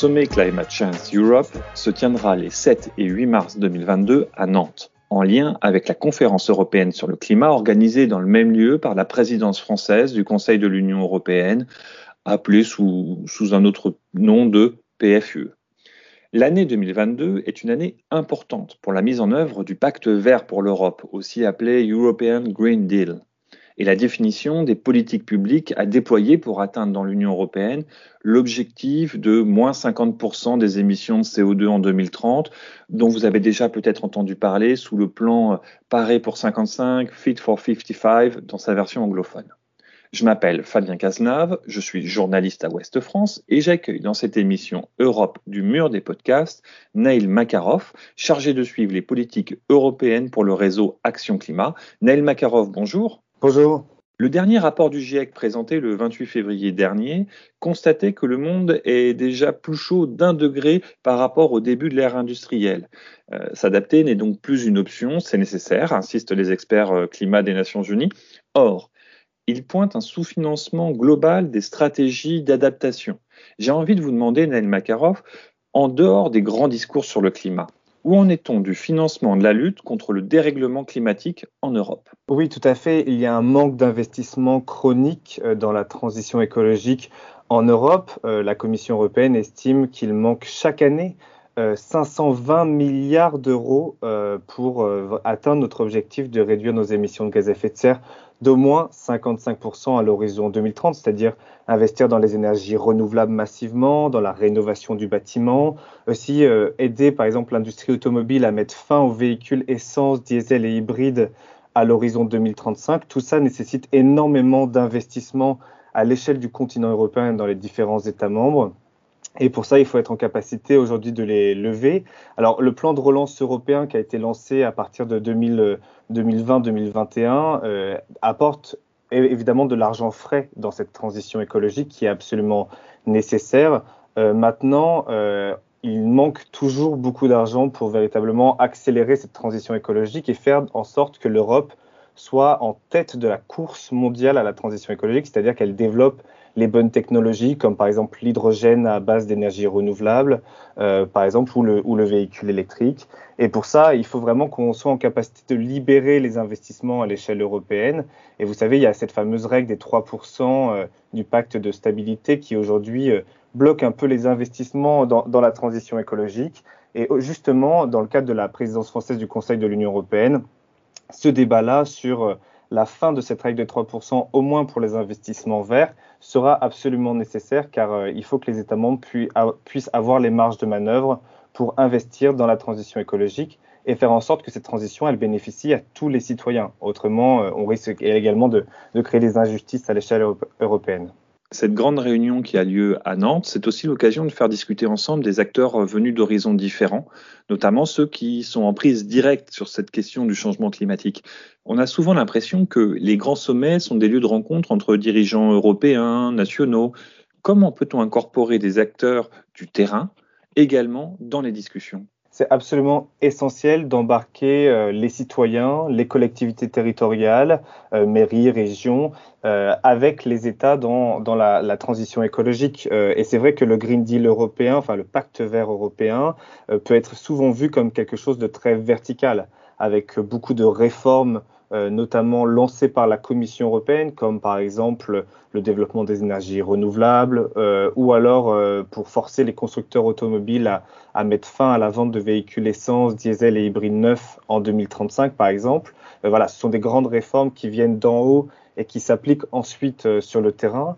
Le sommet Climate Change Europe se tiendra les 7 et 8 mars 2022 à Nantes, en lien avec la conférence européenne sur le climat organisée dans le même lieu par la présidence française du Conseil de l'Union européenne, appelée sous, sous un autre nom de PFUE. L'année 2022 est une année importante pour la mise en œuvre du pacte vert pour l'Europe, aussi appelé European Green Deal, et la définition des politiques publiques à déployer pour atteindre dans l'Union européenne l'objectif de moins 50% des émissions de CO2 en 2030, dont vous avez déjà peut-être entendu parler sous le plan Paré pour 55, Fit for 55 dans sa version anglophone. Je m'appelle Fabien Cazenave, je suis journaliste à Ouest France et j'accueille dans cette émission Europe du mur des podcasts Neil Makarov, chargé de suivre les politiques européennes pour le réseau Action Climat. Neil Makarov, bonjour. Bonjour. Le dernier rapport du GIEC présenté le 28 février dernier constatait que le monde est déjà plus chaud d'un degré par rapport au début de l'ère industrielle. Euh, s'adapter n'est donc plus une option, c'est nécessaire, insistent les experts euh, climat des Nations Unies. Or, il pointe un sous-financement global des stratégies d'adaptation. J'ai envie de vous demander, Naël Makarov, en dehors des grands discours sur le climat, où en est-on du financement de la lutte contre le dérèglement climatique en Europe? Oui, tout à fait. Il y a un manque d'investissement chronique euh, dans la transition écologique en Europe. Euh, la Commission européenne estime qu'il manque chaque année 520 euh, milliards d'euros pour atteindre notre objectif de réduire nos émissions de gaz à effet de serre d'au moins 55% à l'horizon 2030, c'est-à-dire investir dans les énergies renouvelables massivement, dans la rénovation du bâtiment, aussi euh, aider par exemple l'industrie automobile à mettre fin aux véhicules essence, diesel et hybrides à l'horizon 2035. Tout ça nécessite énormément d'investissements à l'échelle du continent européen dans les différents États membres. Et pour ça, il faut être en capacité aujourd'hui de les lever. Alors, le plan de relance européen qui a été lancé à partir de 2020-2021 euh, apporte évidemment de l'argent frais dans cette transition écologique qui est absolument nécessaire. Euh, maintenant, euh, il manque toujours beaucoup d'argent pour véritablement accélérer cette transition écologique et faire en sorte que l'Europe soit en tête de la course mondiale à la transition écologique, c'est-à-dire qu'elle développe les bonnes technologies, comme par exemple l'hydrogène à base d'énergie renouvelable, euh, par exemple, ou le, ou le véhicule électrique. Et pour ça, il faut vraiment qu'on soit en capacité de libérer les investissements à l'échelle européenne. Et vous savez, il y a cette fameuse règle des 3% euh, du pacte de stabilité qui aujourd'hui euh, bloque un peu les investissements dans, dans la transition écologique. Et justement, dans le cadre de la présidence française du Conseil de l'Union européenne, ce débat-là sur la fin de cette règle de 3%, au moins pour les investissements verts, sera absolument nécessaire car euh, il faut que les États membres puissent avoir les marges de manœuvre pour investir dans la transition écologique et faire en sorte que cette transition, bénéficie à tous les citoyens. Autrement, euh, on risque également de créer des injustices à l'échelle européenne. Cette grande réunion qui a lieu à Nantes, c'est aussi l'occasion de faire discuter ensemble des acteurs venus d'horizons différents, notamment ceux qui sont en prise directe sur cette question du changement climatique. On a souvent l'impression que les grands sommets sont des lieux de rencontre entre dirigeants européens, nationaux. Comment peut-on incorporer des acteurs du terrain également dans les discussions? C'est absolument essentiel d'embarquer euh, les citoyens, les collectivités territoriales, euh, mairies, régions, euh, avec les États dans, la, transition écologique. et c'est vrai que le Green Deal européen, enfin le pacte vert européen, peut être souvent vu comme quelque chose de très vertical, avec beaucoup de réformes notamment lancées par la Commission européenne, comme par exemple le développement des énergies renouvelables, euh, ou alors euh, pour forcer les constructeurs automobiles à, mettre fin à la vente de véhicules essence, diesel et hybrides neufs en 2035, par exemple. voilà, ce sont des grandes réformes qui viennent d'en haut et qui s'appliquent ensuite sur le terrain.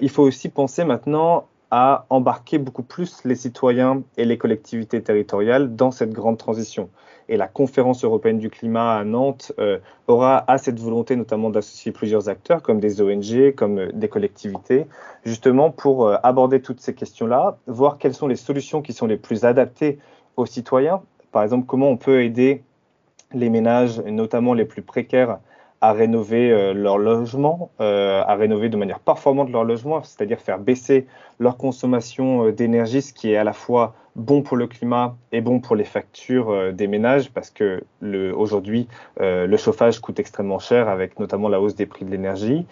il faut aussi penser maintenant à embarquer beaucoup plus les citoyens et les collectivités territoriales dans cette grande transition et la conférence européenne du climat à Nantes euh, aura à cette volonté notamment d'associer plusieurs acteurs comme des ONG, comme euh, des collectivités, justement pour euh, aborder toutes ces questions-là, voir quelles sont les solutions qui sont les plus adaptées aux citoyens. Par exemple, comment on peut aider les ménages, notamment les plus précaires, à rénover euh, leur logement, euh, à rénover de manière performante leur logement, c'est-à-dire faire baisser leur consommation euh, d'énergie, ce qui est à la fois bon pour le climat et bon pour les factures des ménages, parce que aujourd'hui, le chauffage coûte extrêmement cher, avec notamment la hausse des prix de l'énergie.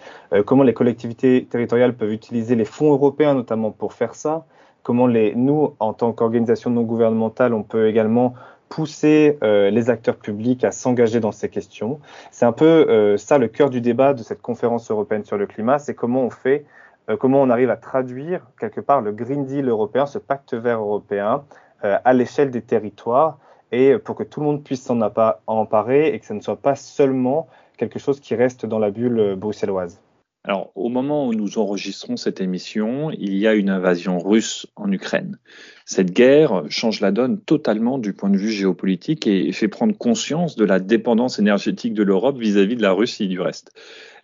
comment les collectivités territoriales peuvent utiliser les fonds européens, notamment pour faire ça? Comment nous, en tant qu'organisation non gouvernementale, on peut également pousser euh, les acteurs publics à s'engager dans ces questions. C'est un peu euh, ça le cœur du débat de cette conférence européenne sur le climat, c'est comment on fait, euh, comment on arrive à traduire quelque part le Green Deal européen, ce pacte vert européen, à l'échelle des territoires et pour que tout le monde puisse s'en emparer et que ce ne soit pas seulement quelque chose qui reste dans la bulle bruxelloise. Alors, au moment où nous enregistrons cette émission, il y a une invasion russe en Ukraine. Cette guerre change la donne totalement du point de vue géopolitique et fait prendre conscience de la dépendance énergétique de l'Europe vis-à-vis de la Russie du reste.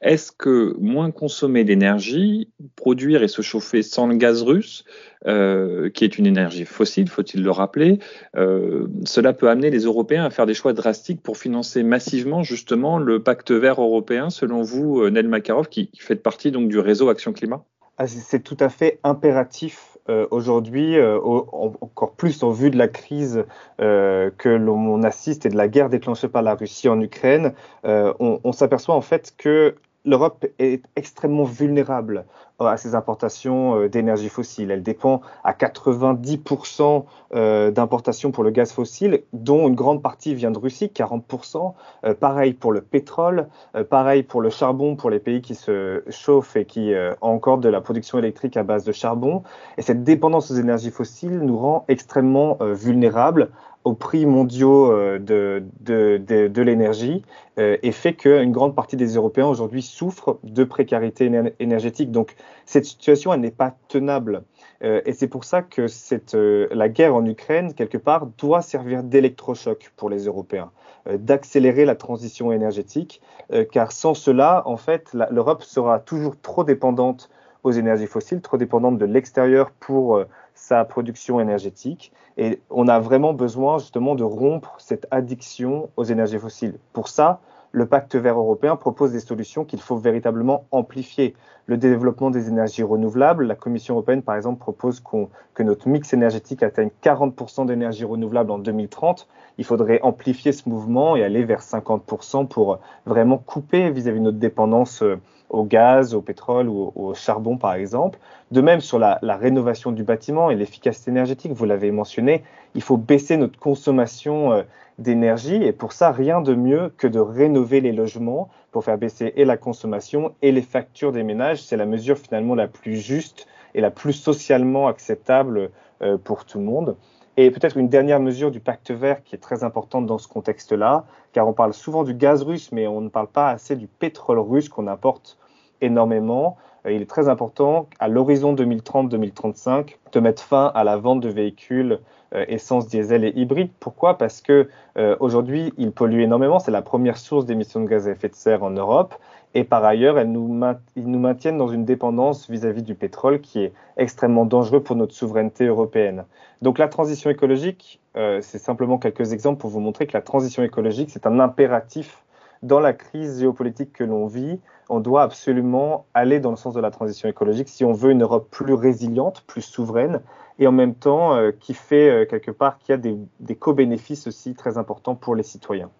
Est-ce que moins consommer d'énergie, produire et se chauffer sans le gaz russe, euh, qui est une énergie fossile, faut-il le rappeler, euh, cela peut amener les Européens à faire des choix drastiques pour financer massivement justement le pacte vert européen, selon vous, euh, Nel Makarov, qui, fait partie donc du réseau Action Climat? Ah, C'est tout à fait impératif aujourd'hui, encore plus en vue de la crise que l'on assiste et de la guerre déclenchée par la Russie en Ukraine, on, on s'aperçoit en fait que l'Europe est extrêmement vulnérable euh, à ses importations euh, d'énergie fossile. Elle dépend à 90% euh, d'importations pour le gaz fossile, dont une grande partie vient de Russie, 40%. Pareil pour le pétrole, pareil pour le charbon, pour les pays qui se chauffent et qui ont encore de la production électrique à base de charbon. Et cette dépendance aux énergies fossiles nous rend extrêmement vulnérables aux prix mondiaux euh, de, de, de, l'énergie euh, et fait qu'une grande partie des Européens aujourd'hui souffrent de précarité énergétique. Donc cette situation, elle n'est pas tenable. Euh, et c'est pour ça que cette, la guerre en Ukraine, quelque part, doit servir d'électrochoc pour les Européens, d'accélérer la transition énergétique, car sans cela, en fait, l'Europe sera toujours trop dépendante aux énergies fossiles, trop dépendante de l'extérieur pour sa production énergétique. Et on a vraiment besoin justement de rompre cette addiction aux énergies fossiles. Pour ça, le pacte vert européen propose des solutions qu'il faut véritablement amplifier. Le développement des énergies renouvelables, la Commission européenne par exemple propose que notre mix énergétique atteigne 40% d'énergie renouvelable en 2030. Il faudrait amplifier ce mouvement et aller vers 50% pour vraiment couper vis-à-vis de notre dépendance euh, au gaz, au pétrole ou au, charbon, par exemple. De même, sur la, rénovation du bâtiment et l'efficacité énergétique, vous l'avez mentionné, il faut baisser notre consommation euh, d'énergie. Et pour ça, rien de mieux que de rénover les logements pour faire baisser et la consommation et les factures des ménages. C'est la mesure finalement la plus juste et la plus socialement acceptable euh, pour tout le monde. Et peut-être une dernière mesure du pacte vert qui est très importante dans ce contexte-là, car on parle souvent du gaz russe, mais on ne parle pas assez du pétrole russe qu'on importe énormément. Euh, il est très important, à l'horizon 2030-2035, de mettre fin à la vente de véhicules euh, essence, diesel et hybride. Pourquoi? Parce que euh, aujourd'hui, ils polluent énormément. C'est la première source d'émissions de gaz à effet de serre en Europe. Et par ailleurs, ils nous maintiennent dans une dépendance vis-à-vis du pétrole qui est extrêmement dangereux pour notre souveraineté européenne. Donc la transition écologique, c'est simplement quelques exemples pour vous montrer que la transition écologique, c'est un impératif dans la crise géopolitique que l'on vit. On doit absolument aller dans le sens de la transition écologique si on veut une Europe plus résiliente, plus souveraine, et en même temps euh, qui fait euh, quelque part qu'il y a des, co-bénéfices aussi très importants pour les citoyens.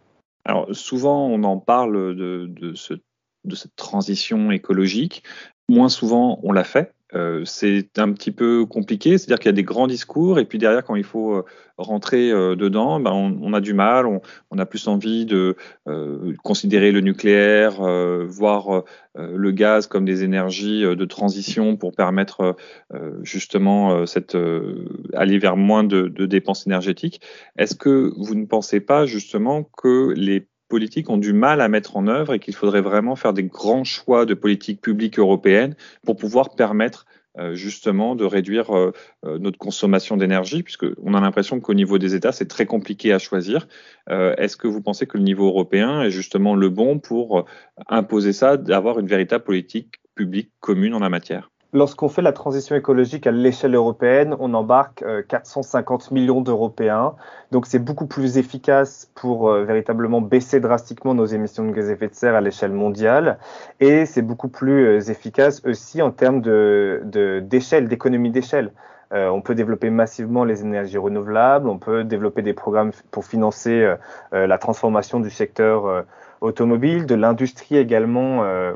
Alors souvent on en parle de cette transition écologique. Moins souvent, on l'a fait. Euh, c'est un petit peu compliqué, c'est-à-dire qu'il y a des grands discours et puis derrière, quand il faut euh, rentrer euh, dedans, ben on, a du mal, on, a plus envie de considérer le nucléaire, voir le gaz comme des énergies de transition pour permettre justement cette aller vers moins de, de dépenses énergétiques. Est-ce que vous ne pensez pas justement que les politiques ont du mal à mettre en œuvre et qu'il faudrait vraiment faire des grands choix de politique publique européenne pour pouvoir permettre euh, justement de réduire euh, euh, notre consommation d'énergie, puisqu'on a l'impression qu'au niveau des États, c'est très compliqué à choisir. Est-ce que vous pensez que le niveau européen est justement le bon pour imposer ça, d'avoir une véritable politique publique commune en la matière? Lorsqu'on fait la transition écologique à l'échelle européenne, on embarque 450 euh, millions d'Européens. Donc c'est beaucoup plus efficace pour euh, véritablement baisser drastiquement nos émissions de gaz à effet de serre à l'échelle mondiale. Et c'est beaucoup plus euh, efficace aussi en termes d'échelle, de, d'économie d'échelle. on peut développer massivement les énergies renouvelables, on peut développer des programmes pour financer la transformation du secteur automobile, de l'industrie également euh,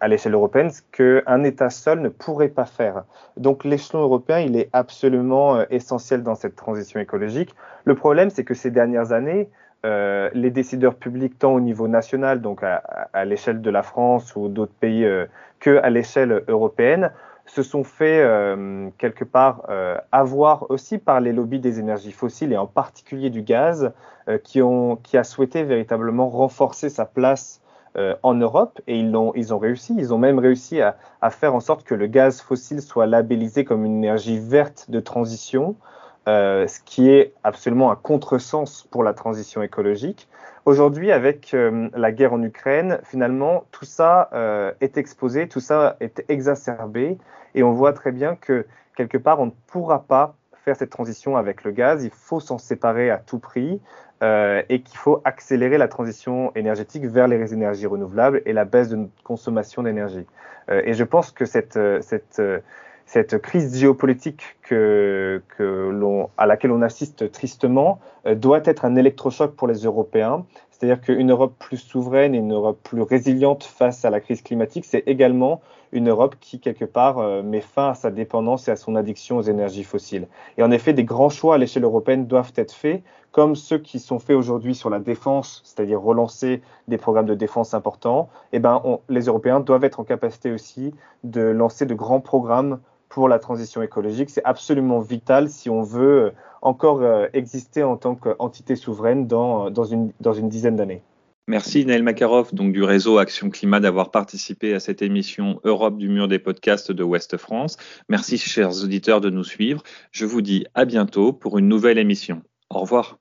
à l'échelle européenne, ce qu'un État seul ne pourrait pas faire. Donc l'échelon européen, il est absolument euh, essentiel dans cette transition écologique. Le problème, c'est que ces dernières années, euh, les décideurs publics, tant au niveau national, donc à, à l'échelle de la France ou d'autres pays, que à l'échelle européenne, se sont fait euh, quelque part euh, avoir aussi par les lobbies des énergies fossiles et en particulier du gaz, euh, qui, ont, qui a souhaité véritablement renforcer sa place en Europe et ils ont, ils ont réussi. Ils ont même réussi à, à, faire en sorte que le gaz fossile soit labellisé comme une énergie verte de transition, ce qui est absolument un contresens pour la transition écologique. Aujourd'hui, avec euh, la guerre en Ukraine, finalement, tout ça euh, est exposé, tout ça est exacerbé, et on voit très bien que quelque part, on ne pourra pas faire cette transition avec le gaz. Il faut s'en séparer à tout prix euh, et qu'il faut accélérer la transition énergétique vers les énergies renouvelables et la baisse de consommation d'énergie. et je pense que cette, cette cette crise géopolitique que, que à laquelle on assiste tristement euh, doit être un électrochoc pour les Européens. C'est-à-dire qu'une Europe plus souveraine et une Europe plus résiliente face à la crise climatique, c'est également une Europe qui, quelque part, euh, met fin à sa dépendance et à son addiction aux énergies fossiles. Et en effet, des grands choix à l'échelle européenne doivent être faits, comme ceux qui sont faits aujourd'hui sur la défense, c'est-à-dire relancer des programmes de défense importants. Eh ben, les Européens doivent être en capacité aussi de lancer de grands programmes pour la transition écologique. C'est absolument vital si on veut euh, encore euh, exister en tant qu'entité souveraine dans, dans une dizaine d'années. Merci Naël Makarov, donc du réseau Action Climat, d'avoir participé à cette émission Europe du mur des podcasts de Ouest France. Merci chers auditeurs de nous suivre. Je vous dis à bientôt pour une nouvelle émission. Au revoir.